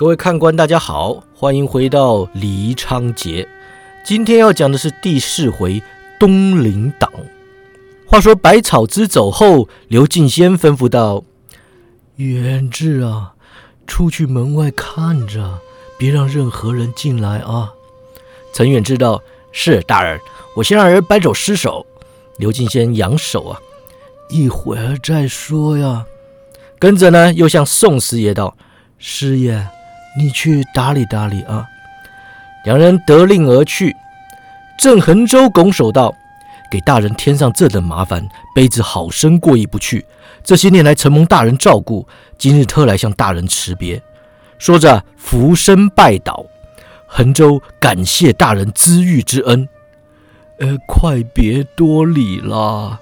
各位看官，大家好，欢迎回到黎昌杰。今天要讲的是第四回东林党。话说百草之走后，刘敬先吩咐道：“远志啊，出去门外看着，别让任何人进来啊。”陈远志道：“是大人，我先让人搬走尸首。”刘敬先扬手啊，一会儿再说呀。跟着呢，又向宋师爷道：“师爷。”你去打理打理啊！两人得令而去。郑恒州拱手道：“给大人添上这等麻烦，卑职好生过意不去。这些年来承蒙大人照顾，今日特来向大人辞别。”说着俯身拜倒。恒州感谢大人知遇之恩。呃，快别多礼了。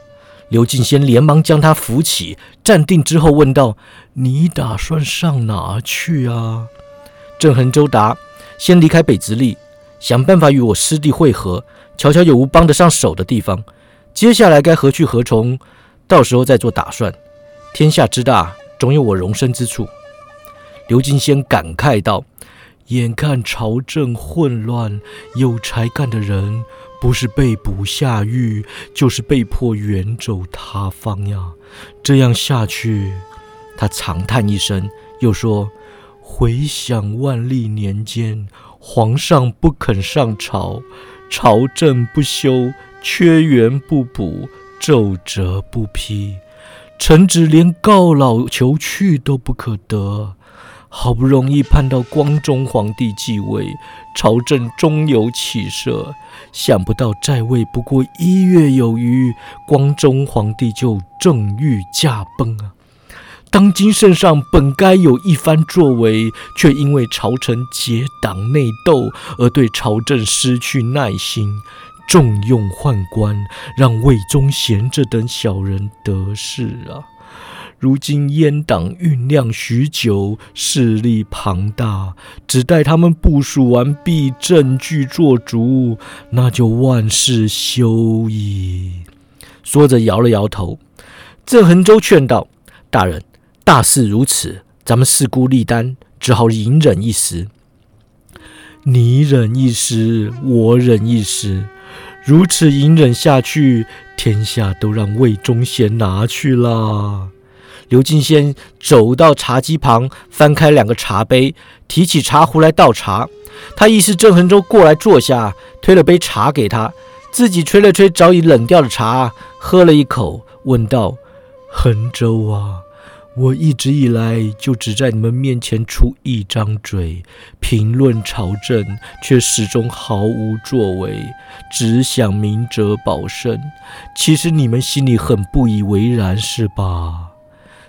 刘敬先连忙将他扶起，站定之后问道：“你打算上哪去啊？”郑恒州答：“先离开北直隶，想办法与我师弟会合，瞧瞧有无帮得上手的地方。接下来该何去何从，到时候再做打算。天下之大，总有我容身之处。”刘金仙感慨道：“眼看朝政混乱，有才干的人不是被捕下狱，就是被迫远走他方呀！这样下去……”他长叹一声，又说。回想万历年间，皇上不肯上朝，朝政不修，缺员不补，奏折不批，臣子连告老求去都不可得。好不容易盼到光宗皇帝继位，朝政终有起色，想不到在位不过一月有余，光宗皇帝就正欲驾崩啊！当今圣上本该有一番作为，却因为朝臣结党内斗而对朝政失去耐心，重用宦官，让魏忠贤这等小人得势啊！如今阉党酝酿许久，势力庞大，只待他们部署完毕，证据做足，那就万事休矣。说着摇了摇头。郑恒洲劝道：“大人。”大事如此，咱们势孤力单，只好隐忍一时。你忍一时，我忍一时，如此隐忍下去，天下都让魏忠贤拿去了。刘敬先走到茶几旁，翻开两个茶杯，提起茶壶来倒茶。他意识郑恒洲过来坐下，推了杯茶给他，自己吹了吹早已冷掉的茶，喝了一口，问道：“恒州啊。”我一直以来就只在你们面前出一张嘴评论朝政，却始终毫无作为，只想明哲保身。其实你们心里很不以为然，是吧？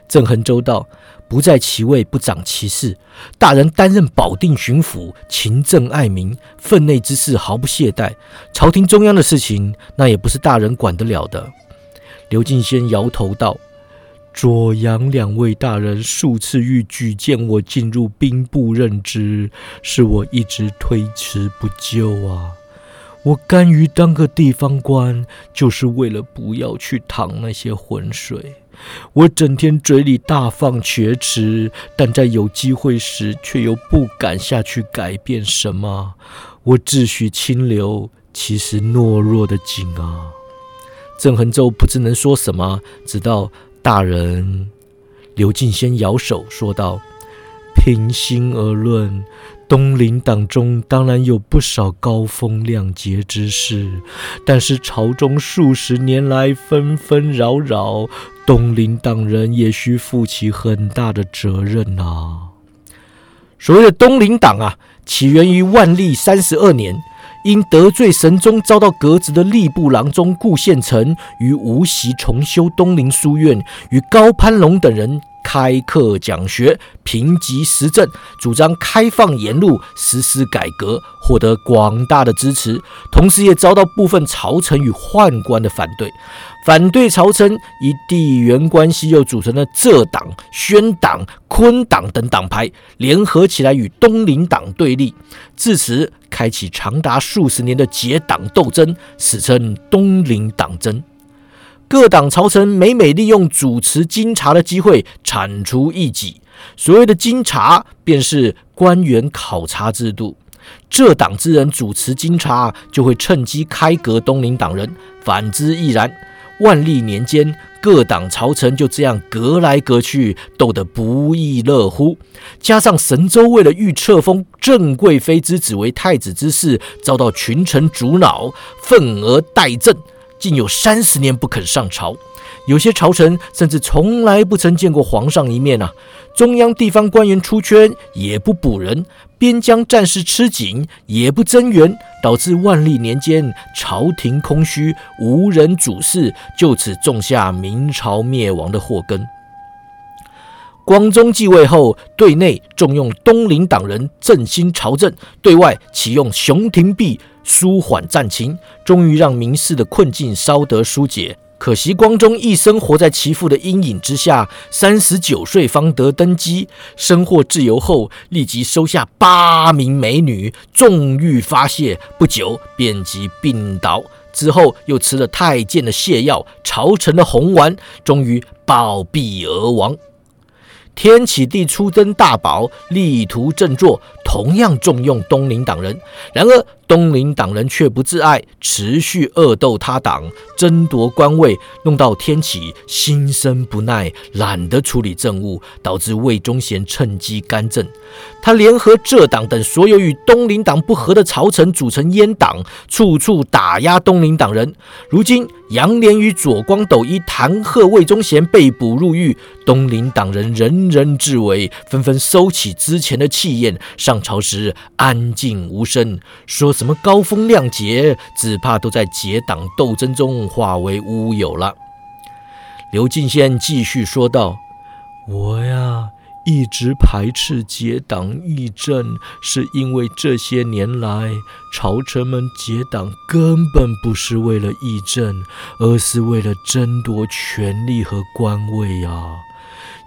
郑恒州道：“不在其位，不长其事。大人担任保定巡抚，勤政爱民，分内之事毫不懈怠。朝廷中央的事情，那也不是大人管得了的。”刘敬先摇头道。左阳两位大人数次欲举荐我进入兵部任职，是我一直推迟不就啊！我甘于当个地方官，就是为了不要去淌那些浑水。我整天嘴里大放厥词，但在有机会时，却又不敢下去改变什么。我自诩清流，其实懦弱的紧啊！郑恒洲不知能说什么，直到。大人，刘敬先摇手说道：“平心而论，东林党中当然有不少高风亮节之士，但是朝中数十年来纷纷扰扰，东林党人也需负起很大的责任呐。所谓的东林党啊，起源于万历三十二年。”因得罪神宗，遭到革职的吏部郎中顾宪成，于无锡重修东林书院，与高攀龙等人开课讲学，评级时政，主张开放言路，实施改革，获得广大的支持，同时也遭到部分朝臣与宦官的反对。反对朝臣以地缘关系，又组成了浙党、宣党、昆党等党派，联合起来与东林党对立，至此开启长达数十年的结党斗争，史称东林党争。各党朝臣每每利用主持京察的机会铲除异己，所谓的监察，便是官员考察制度。这党之人主持监察，就会趁机开革东林党人；反之亦然。万历年间，各党朝臣就这样隔来隔去，斗得不亦乐乎。加上神州为了欲册封郑贵妃之子为太子之事，遭到群臣阻挠，愤而代政，竟有三十年不肯上朝。有些朝臣甚至从来不曾见过皇上一面啊！中央地方官员出圈也不补人，边疆战事吃紧也不增援。导致万历年间朝廷空虚，无人主事，就此种下明朝灭亡的祸根。光宗继位后，对内重用东林党人振兴朝政，对外启用熊廷弼舒缓战情，终于让民事的困境稍得疏解。可惜光宗一生活在其父的阴影之下，三十九岁方得登基，身获自由后，立即收下八名美女，纵欲发泄，不久便即病倒。之后又吃了太监的泻药，朝臣的红丸，终于暴毙而亡。天启帝初登大宝，力图振作，同样重用东林党人。然而东林党人却不自爱，持续恶斗他党，争夺官位，弄到天启心生不耐，懒得处理政务，导致魏忠贤趁机干政。他联合浙党等所有与东林党不和的朝臣，组成阉党，处处打压东林党人。如今杨涟与左光斗一弹劾魏忠贤被捕入狱，东林党人人人自危，纷纷收起之前的气焰，上朝时安静无声，说什么高风亮节，只怕都在结党斗争中化为乌有了。刘敬先继续说道：“我呀。”一直排斥结党议政，是因为这些年来朝臣们结党根本不是为了议政，而是为了争夺权力和官位啊。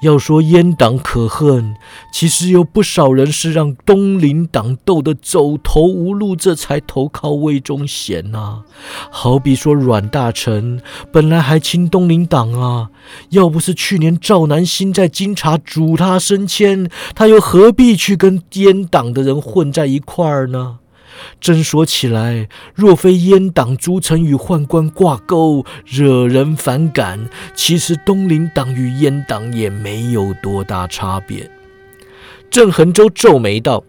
要说阉党可恨，其实有不少人是让东林党斗得走投无路，这才投靠魏忠贤呐。好比说阮大铖，本来还亲东林党啊，要不是去年赵南星在京察阻他升迁，他又何必去跟阉党的人混在一块儿呢？真说起来，若非阉党诸臣与宦官挂钩，惹人反感，其实东林党与阉党也没有多大差别。郑恒洲皱眉道：“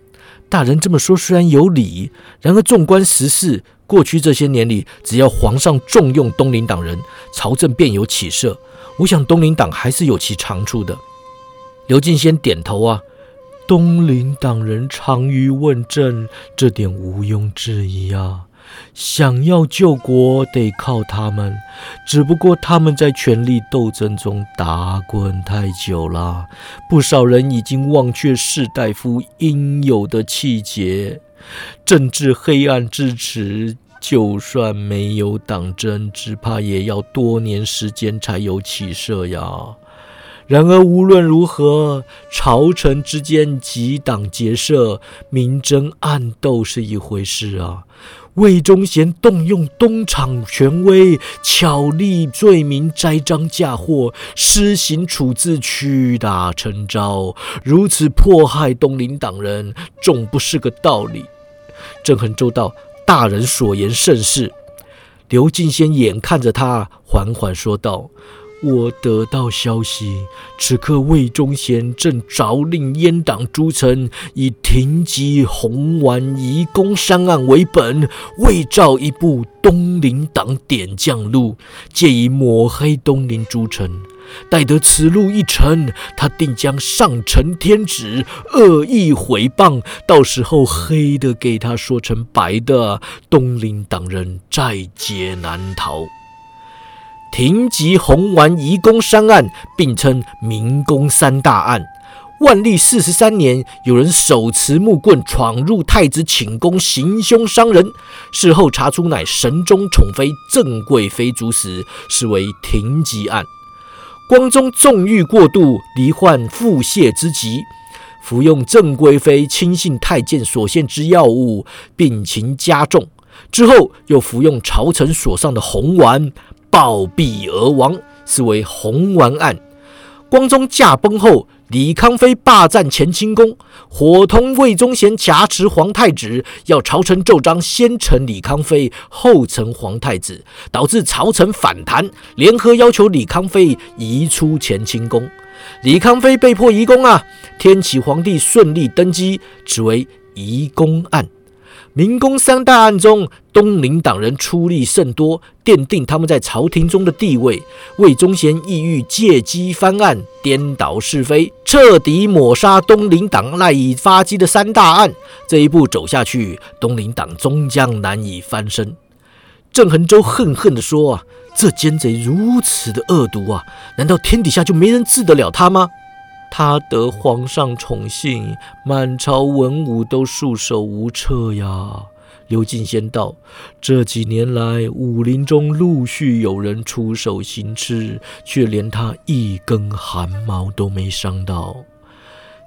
大人这么说虽然有理，然而纵观时事，过去这些年里，只要皇上重用东林党人，朝政便有起色。我想东林党还是有其长处的。”刘敬先点头啊。东林党人长于问政，这点毋庸置疑啊！想要救国，得靠他们。只不过他们在权力斗争中打滚太久了，不少人已经忘却士大夫应有的气节。政治黑暗之池，就算没有党争，只怕也要多年时间才有起色呀。然而无论如何，朝臣之间结党结社、明争暗斗是一回事啊。魏忠贤动用东厂权威，巧立罪名、栽赃嫁祸，施行处置，屈打成招，如此迫害东林党人，总不是个道理。郑恒周道：“大人所言甚是。”刘敬先眼看着他，缓缓说道。我得到消息，此刻魏忠贤正着令阉党诸臣以停机红丸移宫三案为本，为造一部东林党点将录，借以抹黑东林诸臣。待得此录一成，他定将上呈天旨，恶意毁谤。到时候黑的给他说成白的，东林党人在劫难逃。停级红丸移宫三案并称明宫三大案。万历四十三年，有人手持木棍闯入太子寝宫行凶伤人，事后查出乃神宗宠妃郑贵妃主使，是为停级案。光宗纵欲过度，罹患腹泻之疾，服用郑贵妃亲信太监所献之药物，病情加重。之后又服用朝臣所上的红丸。暴毙而亡，是为红丸案。光宗驾崩后，李康妃霸占乾清宫，伙同魏忠贤挟持皇太子，要朝臣奏章先呈李康妃，后呈皇太子，导致朝臣反弹，联合要求李康妃移出乾清宫。李康妃被迫移宫啊！天启皇帝顺利登基，只为移宫案。民工三大案中，东林党人出力甚多，奠定他们在朝廷中的地位。魏忠贤意欲借机翻案，颠倒是非，彻底抹杀东林党赖以发迹的三大案。这一步走下去，东林党终将难以翻身。郑恒洲恨恨地说：“啊，这奸贼如此的恶毒啊！难道天底下就没人治得了他吗？”他得皇上宠幸，满朝文武都束手无策呀。刘敬先道：“这几年来，武林中陆续有人出手行刺，却连他一根汗毛都没伤到。”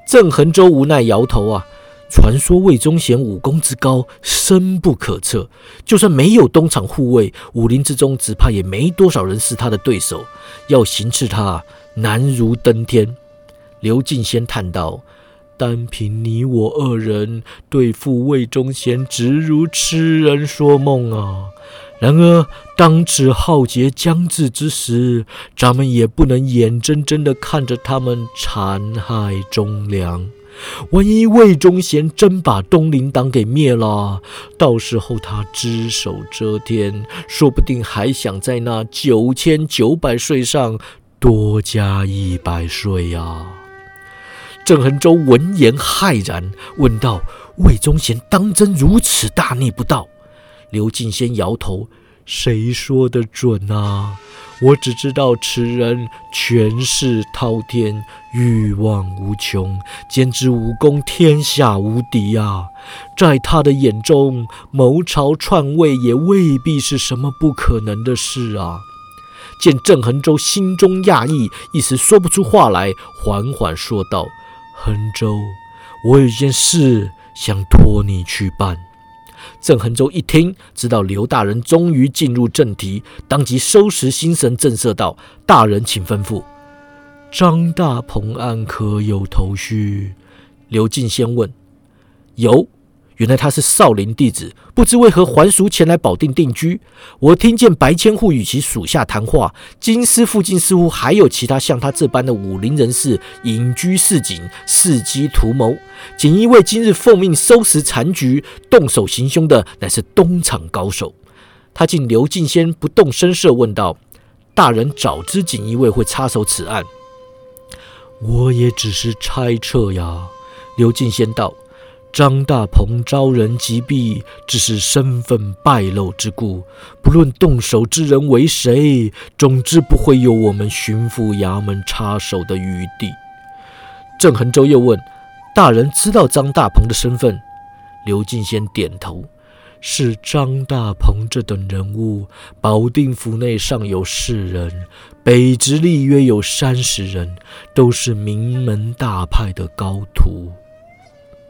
郑恒洲无奈摇头啊。传说魏忠贤武功之高，深不可测。就算没有东厂护卫，武林之中只怕也没多少人是他的对手。要行刺他，难如登天。刘敬先叹道：“单凭你我二人对付魏忠贤，只如痴人说梦啊！然而当此浩劫将至之时，咱们也不能眼睁睁地看着他们残害忠良。万一魏忠贤真把东林党给灭了，到时候他只手遮天，说不定还想在那九千九百岁上多加一百岁呀！”郑恒洲闻言骇然，问道：“魏忠贤当真如此大逆不道？”刘敬先摇头：“谁说的准啊？我只知道此人权势滔天，欲望无穷，简直武功天下无敌啊！在他的眼中，谋朝篡位也未必是什么不可能的事啊！”见郑恒洲心中讶异，一时说不出话来，缓缓说道。恒州，我有件事想托你去办。郑恒州一听，知道刘大人终于进入正题，当即收拾心神，震慑道：“大人，请吩咐。”张大鹏案可有头绪？刘进先问：“有。”原来他是少林弟子，不知为何还俗前来保定定居。我听见白千户与其属下谈话，京师附近似乎还有其他像他这般的武林人士隐居市井，伺机图谋。锦衣卫今日奉命收拾残局，动手行凶的乃是东厂高手。他见刘敬先不动声色，问道：“大人早知锦衣卫会插手此案，我也只是猜测呀。”刘敬先道。张大鹏招人击毙，只是身份败露之故。不论动手之人为谁，总之不会有我们巡抚衙门插手的余地。郑恒洲又问：“大人知道张大鹏的身份？”刘敬先点头：“是张大鹏这等人物，保定府内尚有四人，北直隶约有三十人，都是名门大派的高徒。”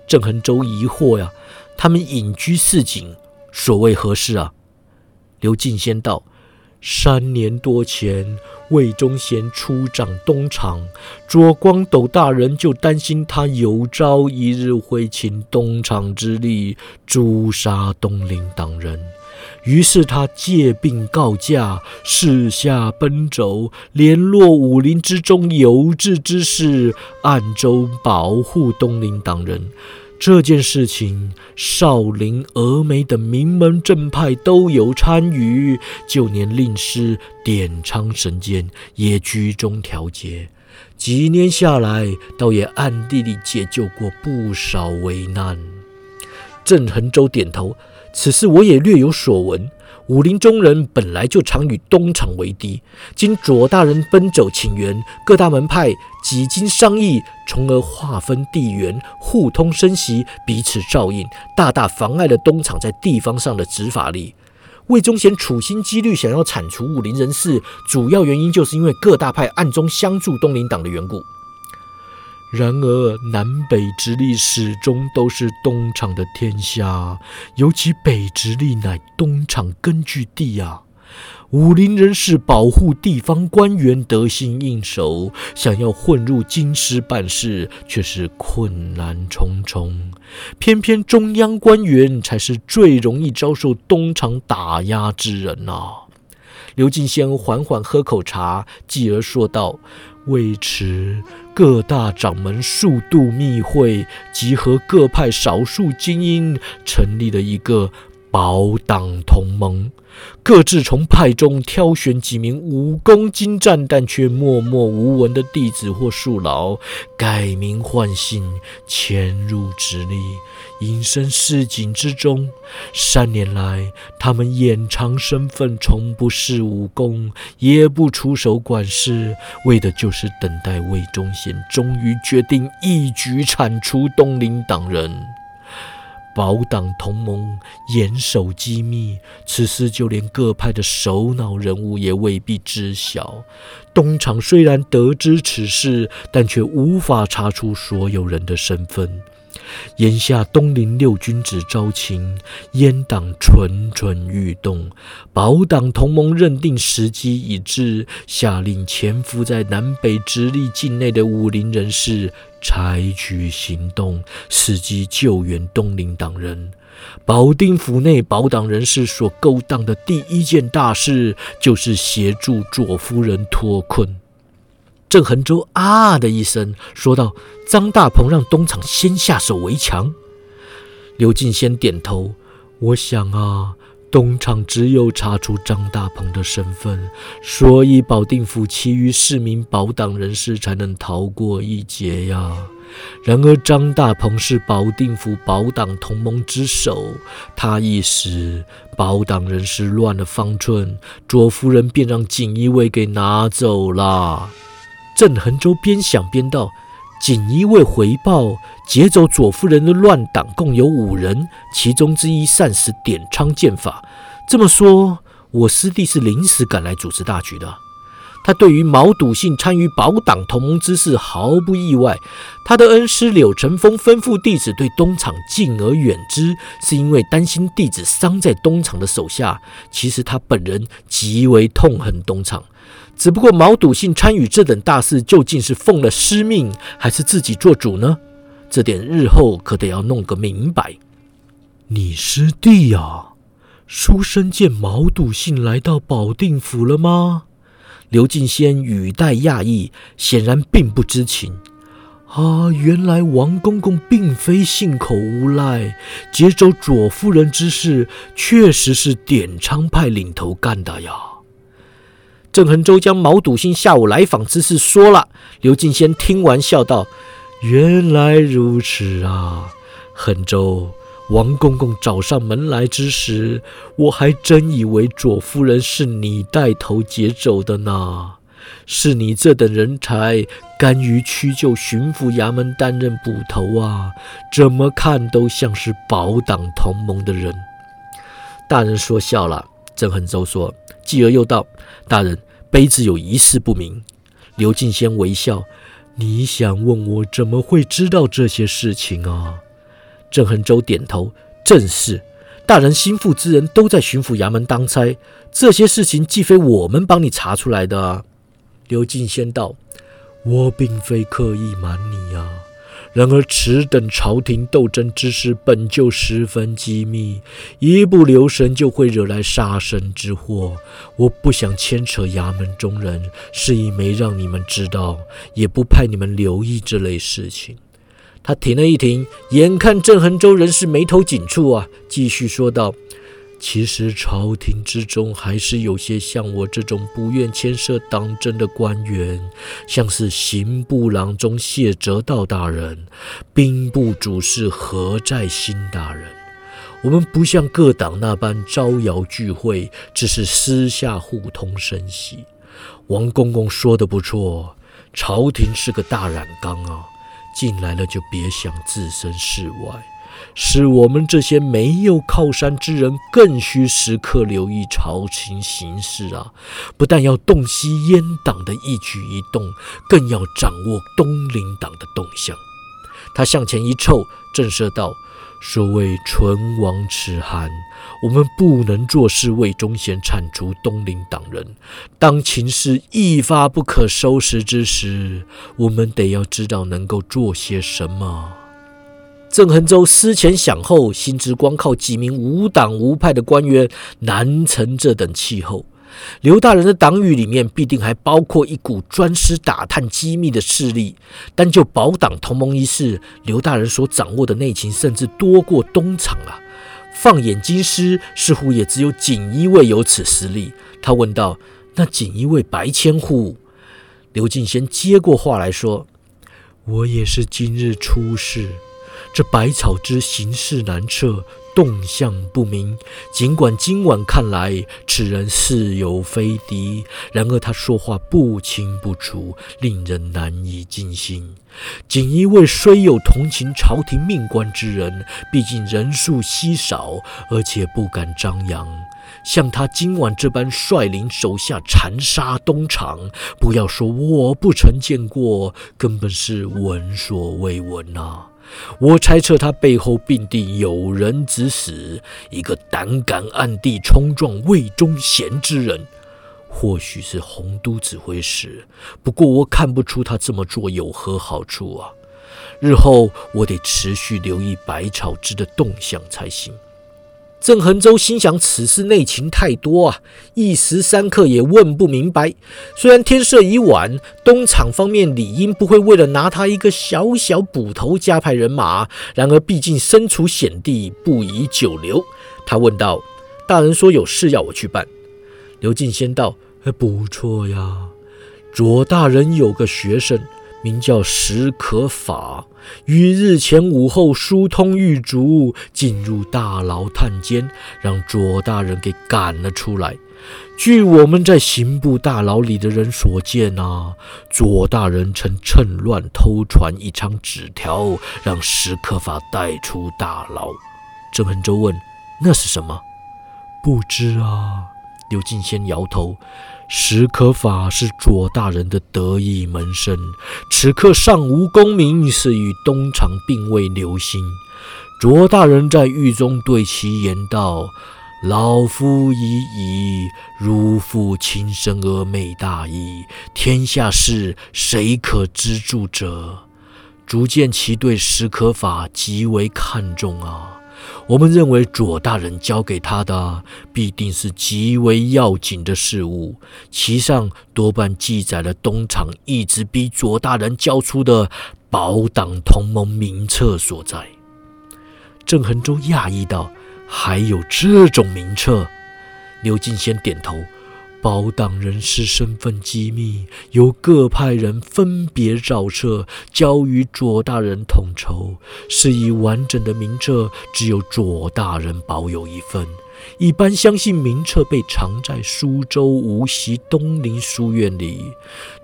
郑恒洲疑惑呀，他们隐居市井，所谓何事啊？刘敬先道：三年多前，魏忠贤出掌东厂，左光斗大人就担心他有朝一日会请东厂之力诛杀东林党人，于是他借病告假，四下奔走，联络武林之中有志之士，暗中保护东林党人。这件事情，少林、峨眉等名门正派都有参与，就连令师点苍神剑也居中调节。几年下来，倒也暗地里解救过不少危难。郑恒洲点头，此事我也略有所闻。武林中人本来就常与东厂为敌，经左大人奔走请援，各大门派几经商议，从而划分地缘，互通声息，彼此照应，大大妨碍了东厂在地方上的执法力。魏忠贤处心积虑想要铲除武林人士，主要原因就是因为各大派暗中相助东林党的缘故。然而，南北直隶始终都是东厂的天下，尤其北直隶乃东厂根据地啊！武林人士保护地方官员得心应手，想要混入京师办事却是困难重重。偏偏中央官员才是最容易遭受东厂打压之人呐。刘敬先缓缓喝口茶，继而说道：“为此，各大掌门数度密会，集合各派少数精英，成立了一个保党同盟。”各自从派中挑选几名武功精湛但却默默无闻的弟子或庶老，改名换姓，潜入直隶，隐身市井之中。三年来，他们掩藏身份，从不试武功，也不出手管事，为的就是等待魏忠贤终于决定一举铲除东林党人。保党同盟严守机密，此事就连各派的首脑人物也未必知晓。东厂虽然得知此事，但却无法查出所有人的身份。眼下东林六君子招情，阉党蠢蠢欲动。保党同盟认定时机已至，下令潜伏在南北直隶境内的武林人士采取行动，伺机救援东林党人。保定府内保党人士所勾当的第一件大事，就是协助左夫人脱困。郑恒洲啊的一声说道：“张大鹏让东厂先下手为强。”刘进先点头：“我想啊，东厂只有查出张大鹏的身份，所以保定府其余市民保党人士才能逃过一劫呀。然而张大鹏是保定府保党同盟之首，他一死，保党人士乱了方寸，左夫人便让锦衣卫给拿走了。”郑恒洲边想边道：“锦衣卫回报，劫走左夫人的乱党共有五人，其中之一擅使点昌剑法。这么说，我师弟是临时赶来主持大局的。他对于毛笃信参与保党同盟之事毫不意外。他的恩师柳成风吩咐弟子对东厂敬而远之，是因为担心弟子伤在东厂的手下。其实他本人极为痛恨东厂。”只不过毛笃信参与这等大事，究竟是奉了师命，还是自己做主呢？这点日后可得要弄个明白。你师弟呀，书生见毛笃信来到保定府了吗？刘敬先语带讶异，显然并不知情。啊，原来王公公并非信口无赖，劫走左夫人之事，确实是点昌派领头干的呀。郑恒洲将毛笃信下午来访之事说了，刘敬先听完笑道：“原来如此啊，恒洲，王公公找上门来之时，我还真以为左夫人是你带头劫走的呢。是你这等人才，甘于屈就巡抚衙门担任捕头啊？怎么看都像是保党同盟的人。”大人说笑了。郑恒洲说，继而又道：“大人。”杯子有一事不明，刘敬先微笑。你想问我怎么会知道这些事情啊？郑恒洲点头，正是。大人心腹之人都在巡抚衙门当差，这些事情既非我们帮你查出来的啊。刘敬先道：“我并非刻意瞒你呀。”然而，此等朝廷斗争之事本就十分机密，一不留神就会惹来杀身之祸。我不想牵扯衙门中人，是以没让你们知道，也不派你们留意这类事情。他停了一停，眼看郑恒州人士眉头紧蹙啊，继续说道。其实朝廷之中还是有些像我这种不愿牵涉党争的官员，像是刑部郎中谢哲道大人、兵部主事何在新大人。我们不像各党那般招摇聚会，只是私下互通声息。王公公说的不错，朝廷是个大染缸啊，进来了就别想置身事外。使我们这些没有靠山之人，更需时刻留意朝廷形势啊！不但要洞悉阉党的一举一动，更要掌握东林党的动向。他向前一凑，震慑道：“所谓唇亡齿寒，我们不能坐视魏忠贤铲除东林党人。当情势一发不可收拾之时，我们得要知道能够做些什么。”郑恒洲思前想后，心知光靠几名无党无派的官员难成这等气候。刘大人的党羽里面必定还包括一股专师打探机密的势力。单就保党同盟一事，刘大人所掌握的内情甚至多过东厂啊！放眼京师，似乎也只有锦衣卫有此实力。他问道：“那锦衣卫白千户？”刘敬先接过话来说：“我也是今日出事。”这百草之行事难测，动向不明。尽管今晚看来，此人似有非敌，然而他说话不清不楚，令人难以尽心。锦衣卫虽有同情朝廷命官之人，毕竟人数稀少，而且不敢张扬。像他今晚这般率领手下残杀东厂，不要说我不曾见过，根本是闻所未闻呐。我猜测他背后必定有人指使，一个胆敢暗地冲撞魏忠贤之人，或许是洪都指挥使。不过我看不出他这么做有何好处啊！日后我得持续留意百草枝的动向才行。郑恒洲心想：此事内情太多啊，一时三刻也问不明白。虽然天色已晚，东厂方面理应不会为了拿他一个小小捕头加派人马。然而，毕竟身处险地，不宜久留。他问道：“大人说有事要我去办。”刘敬先道：“不错呀，左大人有个学生。”名叫石可法，于日前午后疏通狱卒，进入大牢探监，让左大人给赶了出来。据我们在刑部大牢里的人所见啊，左大人曾趁乱偷传一张纸条，让石可法带出大牢。郑恒洲问：“那是什么？”不知啊。刘敬先摇头。史可法是左大人的得意门生，此刻尚无功名，是与东厂并未留心。左大人在狱中对其言道：“老夫已矣，如父亲生而美大矣，天下事谁可资助者？”足见其对史可法极为看重啊。我们认为左大人交给他的必定是极为要紧的事物，其上多半记载了东厂一直逼左大人交出的保党同盟名册所在。郑恒洲讶异道：“还有这种名册？”刘敬先点头。保党人士身份机密，由各派人分别造册，交予左大人统筹。是以完整的名册，只有左大人保有一份。一般相信名册被藏在苏州无锡东林书院里。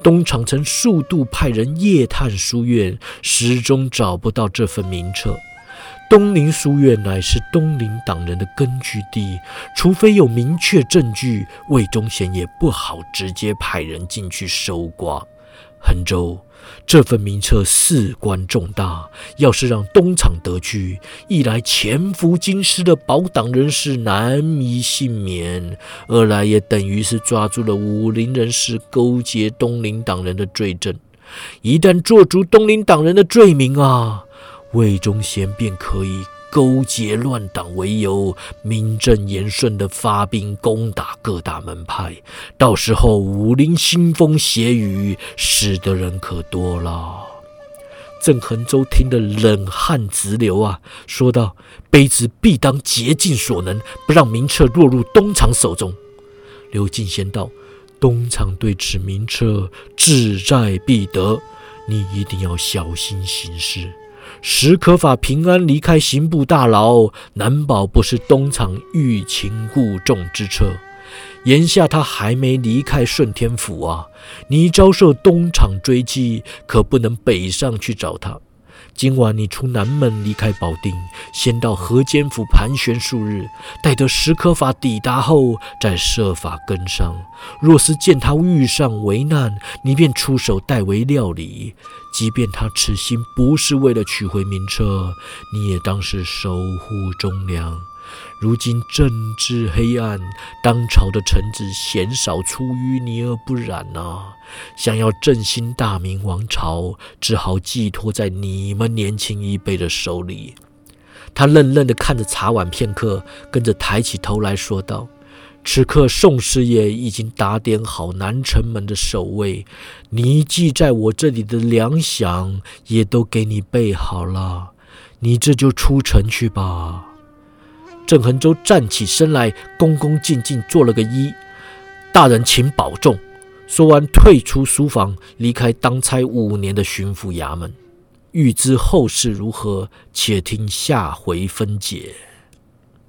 东厂曾数度派人夜探书院，始终找不到这份名册。东林书院乃是东林党人的根据地，除非有明确证据，魏忠贤也不好直接派人进去搜刮。衡州这份名册事关重大，要是让东厂得去，一来潜伏京师的保党人士难以幸免，二来也等于是抓住了武林人士勾结东林党人的罪证。一旦做足东林党人的罪名啊！魏忠贤便可以勾结乱党为由，名正言顺地发兵攻打各大门派。到时候武林腥风血雨，死的人可多了。郑恒洲听得冷汗直流啊，说道：“卑职必当竭尽所能，不让名册落入东厂手中。”刘敬贤道：“东厂对此名册志在必得，你一定要小心行事。”史可法平安离开刑部大牢，难保不是东厂欲擒故纵之策。眼下他还没离开顺天府啊！你遭受东厂追击，可不能北上去找他。今晚你出南门，离开保定，先到河间府盘旋数日，待得石可法抵达后，再设法跟上。若是见他遇上危难，你便出手代为料理。即便他此行不是为了取回名车，你也当是守护忠良。如今政治黑暗，当朝的臣子鲜少出淤泥而不染呐。想要振兴大明王朝，只好寄托在你们年轻一辈的手里。他愣愣地看着茶碗片刻，跟着抬起头来说道：“此刻宋师爷已经打点好南城门的守卫，你寄在我这里的粮饷也都给你备好了，你这就出城去吧。”郑恒洲站起身来，恭恭敬敬做了个揖：“大人请保重。”说完，退出书房，离开当差五年的巡抚衙门。欲知后事如何，且听下回分解。